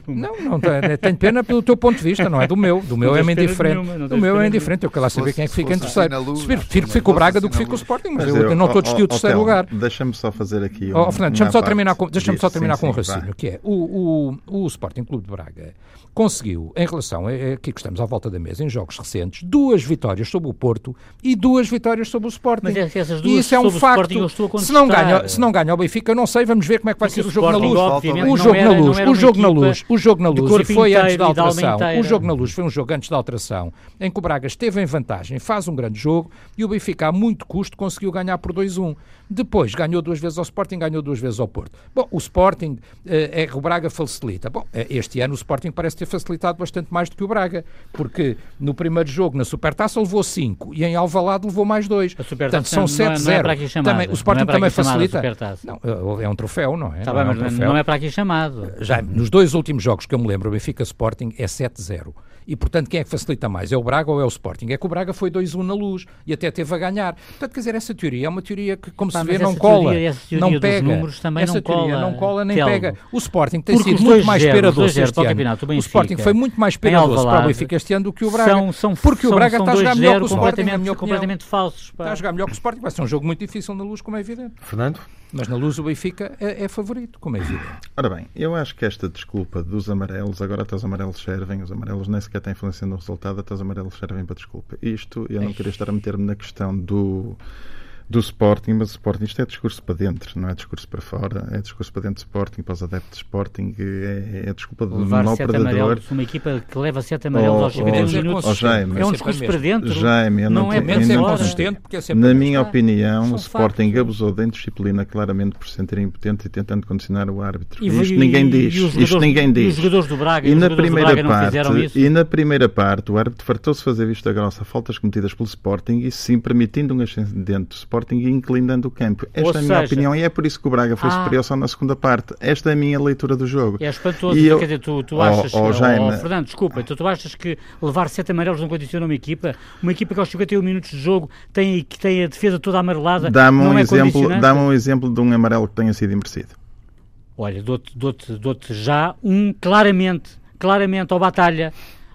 não, não, tenho pena pelo teu ponto de vista, não é do meu. Do meu é indiferente. Do meu é indiferente. Eu quero lá saber quem é que fica em terceiro. Prefiro que fique o Braga do que fique o Sporting, mas eu não estou a discutir o terceiro lugar. Deixa-me só fazer aqui. Fernando, deixa-me só terminar com, deixa só terminar com um raciocínio, que é o, o, o Sporting Clube de Braga conseguiu, em relação a, aqui que estamos à volta da mesa, em jogos recentes, duas vitórias sobre o Porto e duas vitórias sobre o Sporting. Mas é essas duas e isso é um facto. se, não ganha, se não ganha o Benfica, não sei, vamos ver como é que vai ser o jogo na luz. O jogo na luz, o jogo na luz, o jogo na luz, e foi antes da alteração. O jogo na luz foi um jogo antes da alteração, em que o Braga esteve em vantagem, faz um grande jogo e o Benfica, a muito custo, conseguiu ganhar por 2-1. Depois ganhou duas vezes ao Sporting, ganhou duas vezes ao Porto. Bom, o Sporting, é, o Braga facilita. Bom, eh, este ano o Sporting parece ter facilitado bastante mais do que o Braga, porque no primeiro jogo, na Supertaça, levou 5 e em Alvalade levou mais 2. Portanto, são 7-0. É, é também, o Sporting é também facilita. Não, é um troféu, não é? Tá não, bem, é um não é para aqui chamado. Já, nos dois últimos jogos que eu me lembro, o Benfica Sporting é 7-0. E, portanto, quem é que facilita mais? É o Braga ou é o Sporting? É que o Braga foi 2-1 na luz e até teve a ganhar. Portanto, quer dizer, essa teoria é uma teoria que, como Pá, se vê, não cola. Teoria, não pega. números também essa não teoria cola, não cola nem Telmo. pega. O Sporting tem Porque sido muito mais esperadoso este ano. O Sporting foi muito mais esperadoso para o Benfica este ano do que o Braga. São, são, porque o Braga está a jogar melhor que o Sporting, completamente falsos. Está a jogar melhor que o Sporting. Vai ser um jogo muito difícil na luz, como é evidente. Fernando? Mas na luz o Benfica é, é, favorito, como é evidente. Ora bem, eu acho que esta desculpa dos amarelos, agora até os amarelos servem, os amarelos nem sequer têm influência no resultado, até os amarelos servem para desculpa. Isto, eu não queria estar a meter-me na questão do do Sporting, mas o Sporting, isto é discurso para dentro, não é discurso para fora, é discurso para dentro do Sporting, para os adeptos de Sporting, é, é desculpa do Levar mau amarelos, uma equipa que leva sete amarelos Oh, aos 51 oh, minutos, oh, Jaime, é um sempre discurso para dentro. Jaime, não não é Menos é consistente, porque é sempre Na minha está. opinião, São o Sporting factos. abusou da indisciplina claramente por se sentir impotente e tentando condicionar o árbitro. E- isto e- ninguém e diz. Isto ninguém E diz. os jogadores do Braga, E os na jogadores do primeira Braga não fizeram isso. parte, e na primeira parte, o árbitro fartou-se fazer vista grossa a faltas cometidas pelo Sporting e sim permitindo um ascendente do Sporting e inclinando o campo. Esta Ou é a minha seja- opinião e é por isso que o Braga foi Ah. superior só na segunda parte. Esta é a minha leitura do jogo. É espantoso, E eu- quer dizer, tu, tu Oh, achas, oh, oh, Jaime. Fernando, desculpa, então tu achas que levar sete amarelos não condiciona uma equipa? Uma equipa que aos 51 minutos de jogo tem, que tem a defesa toda amarelada, Dá-me um, é exemplo, dá um exemplo de um amarelo que tenha sido imerecido. Olha, dou-te dou dou já um claramente, claramente ao Batalha,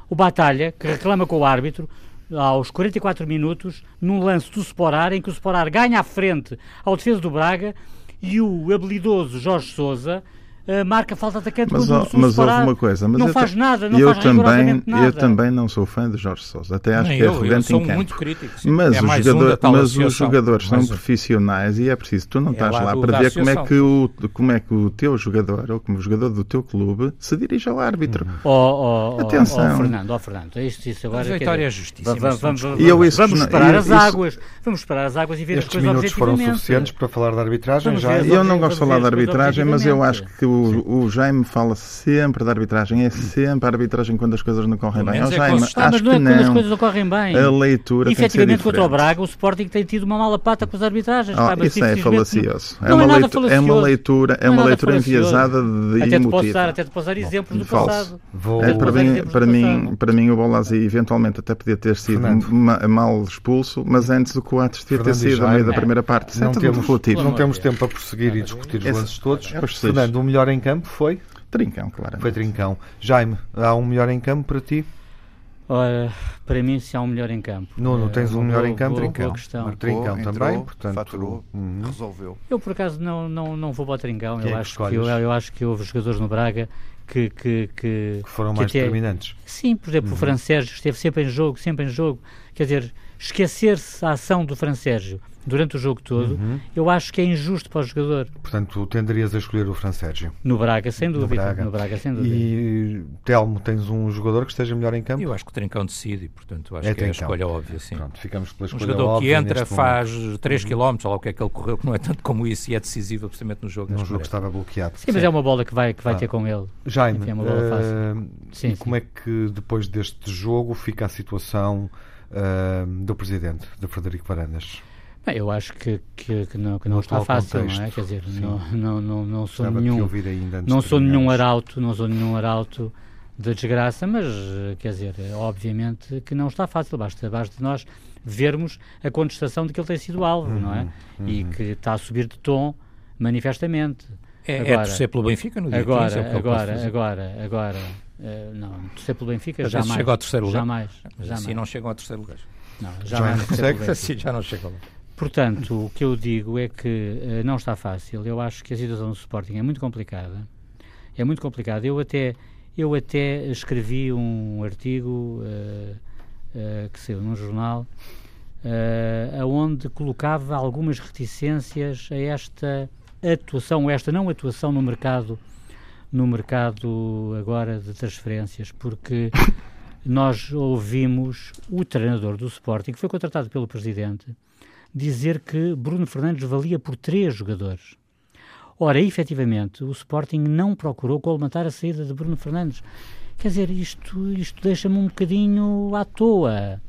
o Batalha, que reclama com o árbitro, aos 44 minutos, num lance do Sporar, em que o Sporar ganha à frente ao defesa do Braga e o habilidoso Jorge Sousa eh, marca falta atacante Mas, quando mas houve uma coisa. Mas não eu faz nada, não eu faz também, nada. Eu também não sou fã de Jorge Sousa. Até acho Nem que é eu, arrogante sou em campo. muito crítico. Mas, é os, um jogador- da mas os jogadores são profissionais e é preciso, tu não É estás lá lá para da ver como é, que o, como é que o teu jogador ou como o jogador do teu clube se dirige ao árbitro. Ó, ó, ó, Atenção. ó, Fernando, ó, Fernando, isto, isso agora... A quer vitória dizer, é justíssima. Vamos, vamos. E vamos esperar as águas, vamos esperar as águas e ver as Estes coisas minutos foram objetivamente. suficientes para falar da arbitragem? Já é- Eu não gosto de falar coisas arbitragem, mas eu acho objetivamente. que o, o Jaime fala sempre da arbitragem. É sempre a arbitragem quando as coisas não correm bem. é Jaime, consistente. Ah, mas acho não é que quando as não. coisas ocorrem bem. A leitura tem que ser Efetivamente, contra o. Braga, o Sporting tem tido uma mala pata com as arbitragens. Oh, pá, isso é falacioso. não É é uma, nada leitura, é uma falacioso. leitura, é Não é uma leitura falacioso. enviesada de Até te, posso emotiva. dar, até te posso dar exemplos do falso. passado. Vou... É, para mim, exemplos para do mim, passado. para mim o Bolazzi eventualmente até podia ter sido ma- mal expulso, mas antes o Coates devia ter e sido a meio da primeira parte. Isso é Não temos, não tempo para prosseguir e discutir os lances todos. é. Fernando, o melhor em campo foi? Trincão, claro. Foi Trincão. Jaime, há um melhor em campo para ti? Ora, para mim, se há um melhor em campo. Nuno, Eh, tens um boa- melhor em boa- campo? boa Trincão. questão. Marcou. Trincão entrou, também, portanto, faturou, uhum. resolveu. Eu, por acaso, não, não, não vou para o Trincão. Quem é Eu que acho que, eu, escolhes? eu acho que houve jogadores no Braga que... que, que Que foram que mais até- determinantes. Sim, por exemplo, o Fran Sérgio esteve sempre em jogo, sempre em jogo. Quer dizer, esquecer-se a ação do Fran Sérgio durante o jogo todo, eu acho que é injusto para o jogador. Portanto, tenderias a escolher o Fran Sérgio. No Braga, sem dúvida. Braga. No Braga, sem dúvida. E Telmo, tens um jogador que esteja melhor em campo? Eu acho que o Trincão decide, portanto, acho É que é a Trincão. escolha óbvia, sim. Pronto, ficamos pela Um escolha jogador que entra, faz momento. 3 km, ou lá o que é que ele correu, que não é tanto como isso, e é decisivo, absolutamente, no jogo. Num jogo que estava bloqueado. Sim, mas é uma bola que vai, que vai Ah. ter com ele. Jaime, Enfim, é uma bola fácil. eh, Sim, e sim. como é que depois deste jogo fica a situação eh, do presidente, de Frederico Varandas? Bem, eu acho que, que, que não, que não está fácil, não é? contexto, Quer dizer, não, não, não, não sou de nenhum, não de sou nenhum arauto, não sou nenhum arauto da desgraça, mas quer dizer, é obviamente que não está fácil, basta, basta nós vermos a contestação de que ele tem sido alvo, não é? Uhum, E que está a subir de tom manifestamente. É, é Agora- torcer pelo Benfica no dia 15, é o Agora, agora, agora, agora, eh, não, torcer pelo Benfica Às jamais. chega ao terceiro lugar. Jamais, Mas jamais. assim não chegam ao terceiro lugar. Não, Já jamais não consegue? Benfica. Assim já não chegam lá. Portanto, o que eu digo é que eh, não está fácil. Eu acho que a situação do Sporting é muito complicada. É muito complicada. Eu até, eu até escrevi um artigo eh, eh, que saiu num jornal eh, aonde colocava algumas reticências a esta atuação, esta não atuação no mercado no mercado agora de transferências, porque nós ouvimos o treinador do Sporting, que foi contratado pelo presidente, dizer que Bruno Fernandes valia por três jogadores. Ora, efetivamente, o Sporting não procurou colmatar a saída de Bruno Fernandes. Quer dizer, isto, isto deixa-me um bocadinho à toa,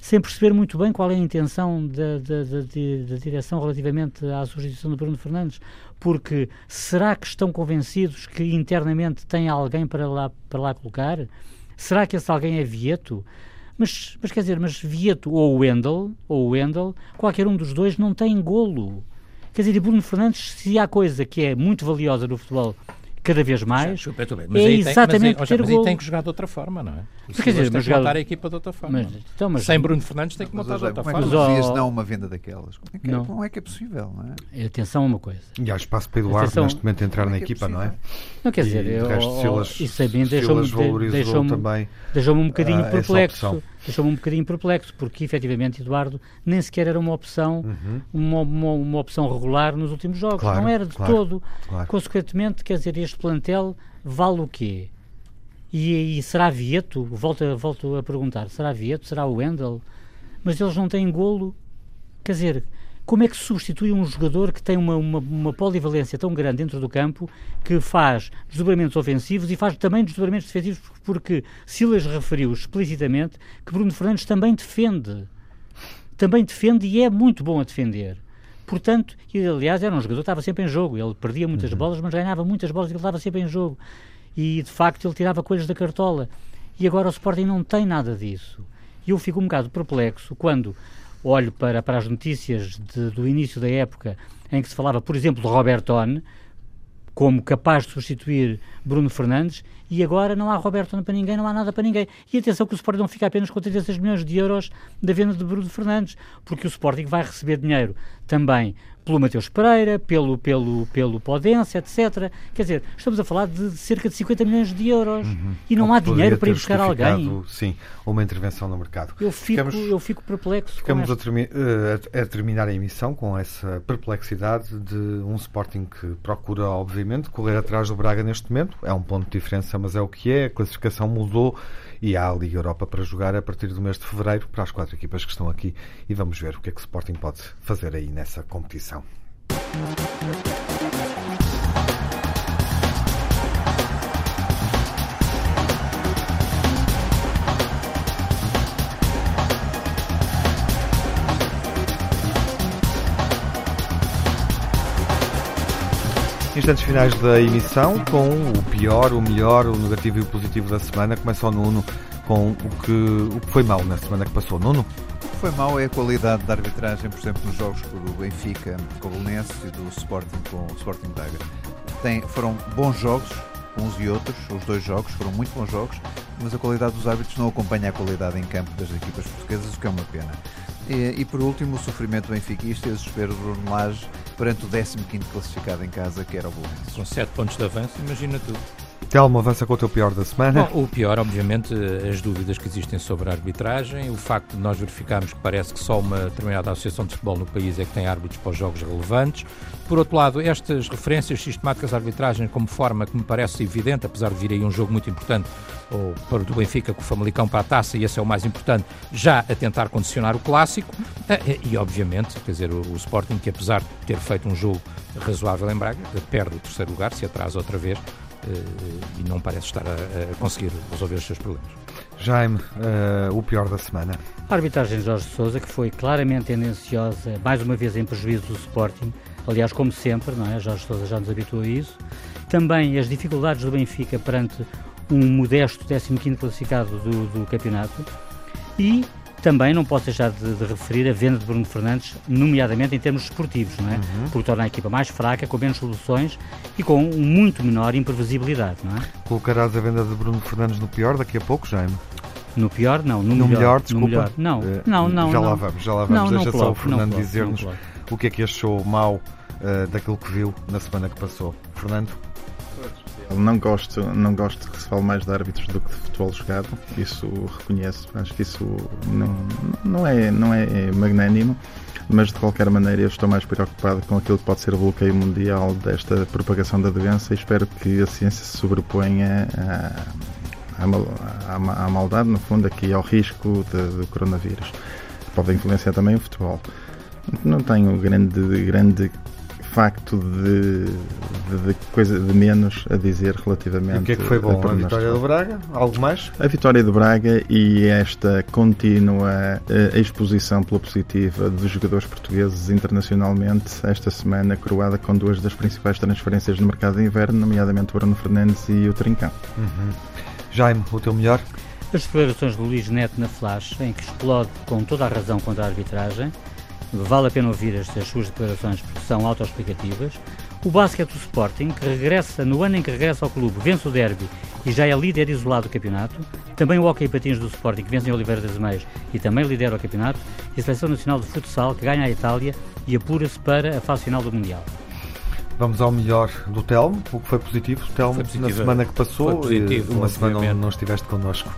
sem perceber muito bem qual é a intenção da, da, da, da direção relativamente à substituição de Bruno Fernandes. Porque será que estão convencidos que internamente tem alguém para lá, para lá colocar? Será que esse alguém é Vieto? Mas, mas quer dizer, mas Vieto ou Wendel, ou Wendel, qualquer um dos dois não tem golo. Quer dizer, e Bruno Fernandes, se há coisa que é muito valiosa no futebol cada vez mais, tudo bem. é aí exatamente tem, mas, ter mas aí tem que jogar de outra forma, não é? Mas quer dizer, tem mas que jogar- montar a equipa de outra forma. mas, então, mas, Sem Bruno Fernandes tem que Mas, montar de outra como é que forma. dizias Mas, ó- não a uma venda daquelas? Como é que, Não. É, como é, que é possível, não é? atenção a uma coisa. E há espaço para Eduardo Atenção. neste momento entrar na é que é equipa, não é? Não quer dizer, e eu, resto, Silas, isso a mim deixou-me deixou também deixou um bocadinho perplexo. Deixou-me um bocadinho perplexo, porque efetivamente Eduardo nem sequer era uma opção, uhum. uma, uma, uma, opção regular nos últimos jogos, claro, não era de claro, todo. Claro. Consequentemente, quer dizer, este plantel vale o quê? E, e será Vieto? Volto, volto a perguntar, será Vieto? Será o Wendel? Mas eles não têm golo. Quer dizer, como é que se substitui um jogador que tem uma, uma, uma, polivalência tão grande dentro do campo que faz desdobramentos ofensivos e faz também desdobramentos defensivos? Porque Silas referiu explicitamente que Bruno Fernandes também defende. Também defende e é muito bom a defender. Portanto, e, aliás, era um jogador que estava sempre em jogo. Ele perdia muitas uhum. bolas, mas ganhava muitas bolas e ele estava sempre em jogo. E, de facto, ele tirava coisas da cartola. E agora o Sporting não tem nada disso. E eu fico um bocado perplexo quando olho para, para as notícias de, do início da época em que se falava, por exemplo, de Robertone como capaz de substituir Bruno Fernandes e agora não há Roberto para ninguém, não há nada para ninguém. E atenção que o Sporting não fica apenas com 36 milhões de euros da venda de Bruno Fernandes, porque o Sporting vai receber dinheiro também pelo Mateus Pereira, pelo, pelo, pelo Podense, etc. Quer dizer, estamos a falar de cerca de 50 milhões de euros uhum. e não há dinheiro para ir buscar alguém. Sim, uma intervenção no mercado. Eu fico, ficamos, eu fico perplexo. Ficamos a, termi a, a, terminar a emissão com essa perplexidade de um Sporting que procura, obviamente, correr atrás do Braga neste momento. É um ponto de diferença, mas é o que é. A classificação mudou e há a Liga Europa para jogar a partir do mês de fevereiro para as quatro equipas que estão aqui e vamos ver o que é que o Sporting pode fazer aí nessa competição. Instantes finais da emissão com o pior, o melhor, o negativo e o positivo da semana. Começa o Nuno com o que, o que foi mal na semana que passou. Nuno? O que foi mal é a qualidade da arbitragem, por exemplo, nos jogos do Benfica com o Belenenses e do Sporting com o Sporting Braga. Tem, foram bons jogos, uns e outros, os dois jogos foram muito bons jogos, mas a qualidade dos árbitros não acompanha a qualidade em campo das equipas portuguesas, o que é uma pena. E, e por último, o sofrimento benfiquista e o desespero do Bruno Lage perante o 15 classificado em casa, que era o Bolonenses. Com 7 pontos de avanço, imagina tu. Telmo, avança com o teu pior da semana. Bom, o pior, obviamente, as dúvidas que existem sobre a arbitragem, o facto de nós verificarmos que parece que só uma determinada associação de futebol no país é que tem árbitros para os jogos relevantes. Por outro lado, estas referências sistemáticas à arbitragem como forma que me parece evidente, apesar de vir aí um jogo muito importante ou para o Benfica com o Famalicão para a taça, e esse é o mais importante, já a tentar condicionar o clássico. Eh, e, obviamente, quer dizer, o, o Sporting, que apesar de ter feito um jogo razoável em Braga, perde o terceiro lugar, se atrasa outra vez, e não parece estar a, a conseguir resolver os seus problemas. Jaime, uh, o pior da semana. A arbitragem de Jorge Sousa, que foi claramente tendenciosa, mais uma vez em prejuízo do Sporting, aliás, como sempre, não é? Jorge Sousa já nos habituou a isso. Também as dificuldades do Benfica perante um modesto 15 classificado do, do campeonato e também não posso deixar de, de, referir a venda de Bruno Fernandes, nomeadamente em termos esportivos, não é? Uhum. Porque torna a equipa mais fraca, com menos soluções e com muito menor imprevisibilidade, não é? Colocarás a venda de Bruno Fernandes no pior daqui a pouco, Jaime? No pior, não. No, no melhor, melhor, desculpa. No melhor. Não, uh, não, não. Já não. lá vamos, já lá vamos. Não, Deixa só o Fernando dizer-nos o que é que achou mal uh, daquilo que viu na semana que passou. Fernando? Não gosto, não gosto que se fale mais de árbitros do que de futebol jogado, isso reconheço, acho que isso não, não, é, não é magnânimo, mas de qualquer maneira eu estou mais preocupado com aquilo que pode ser o bloqueio mundial desta propagação da doença e espero que a ciência se sobreponha à, maldade, no fundo, aqui ao risco do coronavírus, que pode influenciar também o futebol. Não tenho grande, grande facto de, de, de, coisa de menos a dizer relativamente. E o que é que foi bom? A, a vitória do Braga? Algo mais? A vitória do Braga e esta contínua uh, exposição pela positiva dos jogadores portugueses internacionalmente, esta semana coroada com duas das principais transferências no mercado de inverno, nomeadamente o Bruno Fernandes e o Trincão. Uhum. Jaime, o teu melhor? As declarações de Luís Neto na Flash, em que explode com toda a razão contra a arbitragem, Vale a pena ouvir estas suas declarações porque são autoexplicativas. O basquete do Sporting, que regressa, no ano em que regressa ao clube, vence o derby e já é líder isolado do campeonato. Também o hockey patins do Sporting, que vence em Oliveira das Meias e também lidera o campeonato. E a Seleção Nacional de Futsal, que ganha a Itália e apura-se para a fase final do Mundial. Vamos ao melhor do Telmo, o que foi positivo. O Telmo, na semana que passou, positivo, uma semana não, não estiveste connosco.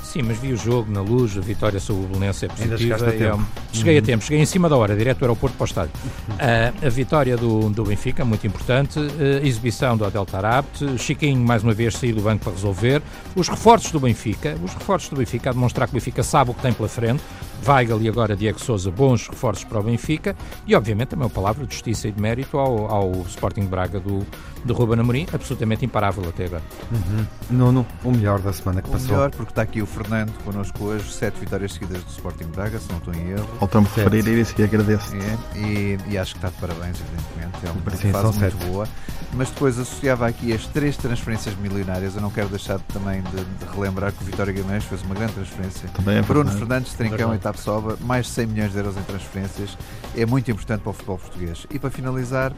Sim, mas vi o jogo na luz, a vitória sobre o Bolonense é positiva. Ainda a tempo. É, cheguei uhum. a tempo, cheguei em cima da hora, direto do aeroporto para o estádio. Uh, a vitória do, do Benfica, muito importante. Uh, exibição do Adel Tarabt. Chiquinho, mais uma vez, saiu do banco para resolver. Os reforços do Benfica, os reforços do Benfica a demonstrar que o Benfica sabe o que tem pela frente. Weigl e agora Diego Souza, bons reforços para o Benfica e, obviamente, também uma palavra de justiça e de mérito ao, ao Sporting Braga do, do Ruben Amorim, absolutamente imparável até agora. Uhum. Nuno, o melhor da semana que o passou. O melhor, porque está aqui o Fernando connosco hoje, sete vitórias seguidas do Sporting Braga, se não estou em erro. Voltamos a referir isso e agradeço. É, e, e, acho que está de parabéns, evidentemente. É uma Sim, fase muito sete. boa. Mas depois associava aqui as três transferências milionárias. Eu não quero deixar também de, de relembrar que o Vitória Guimarães fez uma grande transferência. Também é Bruno Fernandes, Trincão e Tapsoba, mais de 100 milhões de euros em transferências. É muito importante para o futebol português. E para finalizar,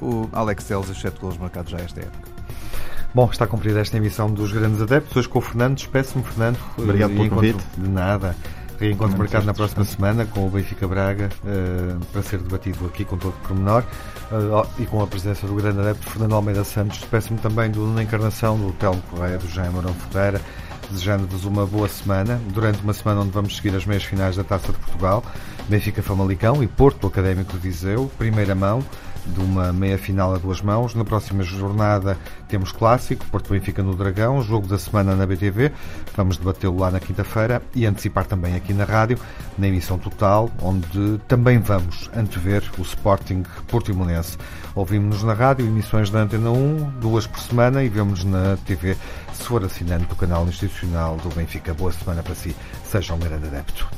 o Alex Teles, os 7 golos marcados já esta época. Bom, está cumprida esta emissão dos Grandes Adeptos. Hoje com o Fernando. Despeço-me, Fernando. Obrigado pelo convite. De nada. Reencontro marcado na próxima semana com o Benfica Braga uh, para ser debatido aqui com todo o pormenor uh, e com a presença do grande adepto Fernando Almeida Santos. Despeço-me também do Na Encarnação, do Telmo Correia, do Jaime Marão Ferreira, desejando-vos uma boa semana. Durante uma semana onde vamos seguir as meias finais da Taça de Portugal, Benfica Famalicão e Porto Académico de Viseu, primeira mão de uma meia-final a duas mãos. Na próxima jornada temos clássico, Porto Benfica no Dragão, jogo da semana na BTV. Vamos debatê-lo lá na quinta-feira e antecipar também aqui na rádio, na emissão total, onde também vamos antever o Sporting Portimonense. Ouvimos-nos na rádio, emissões da Antena 1, duas por semana e vemos na TV se for assinante do canal institucional do Benfica. Boa semana para si. Seja um grande adepto.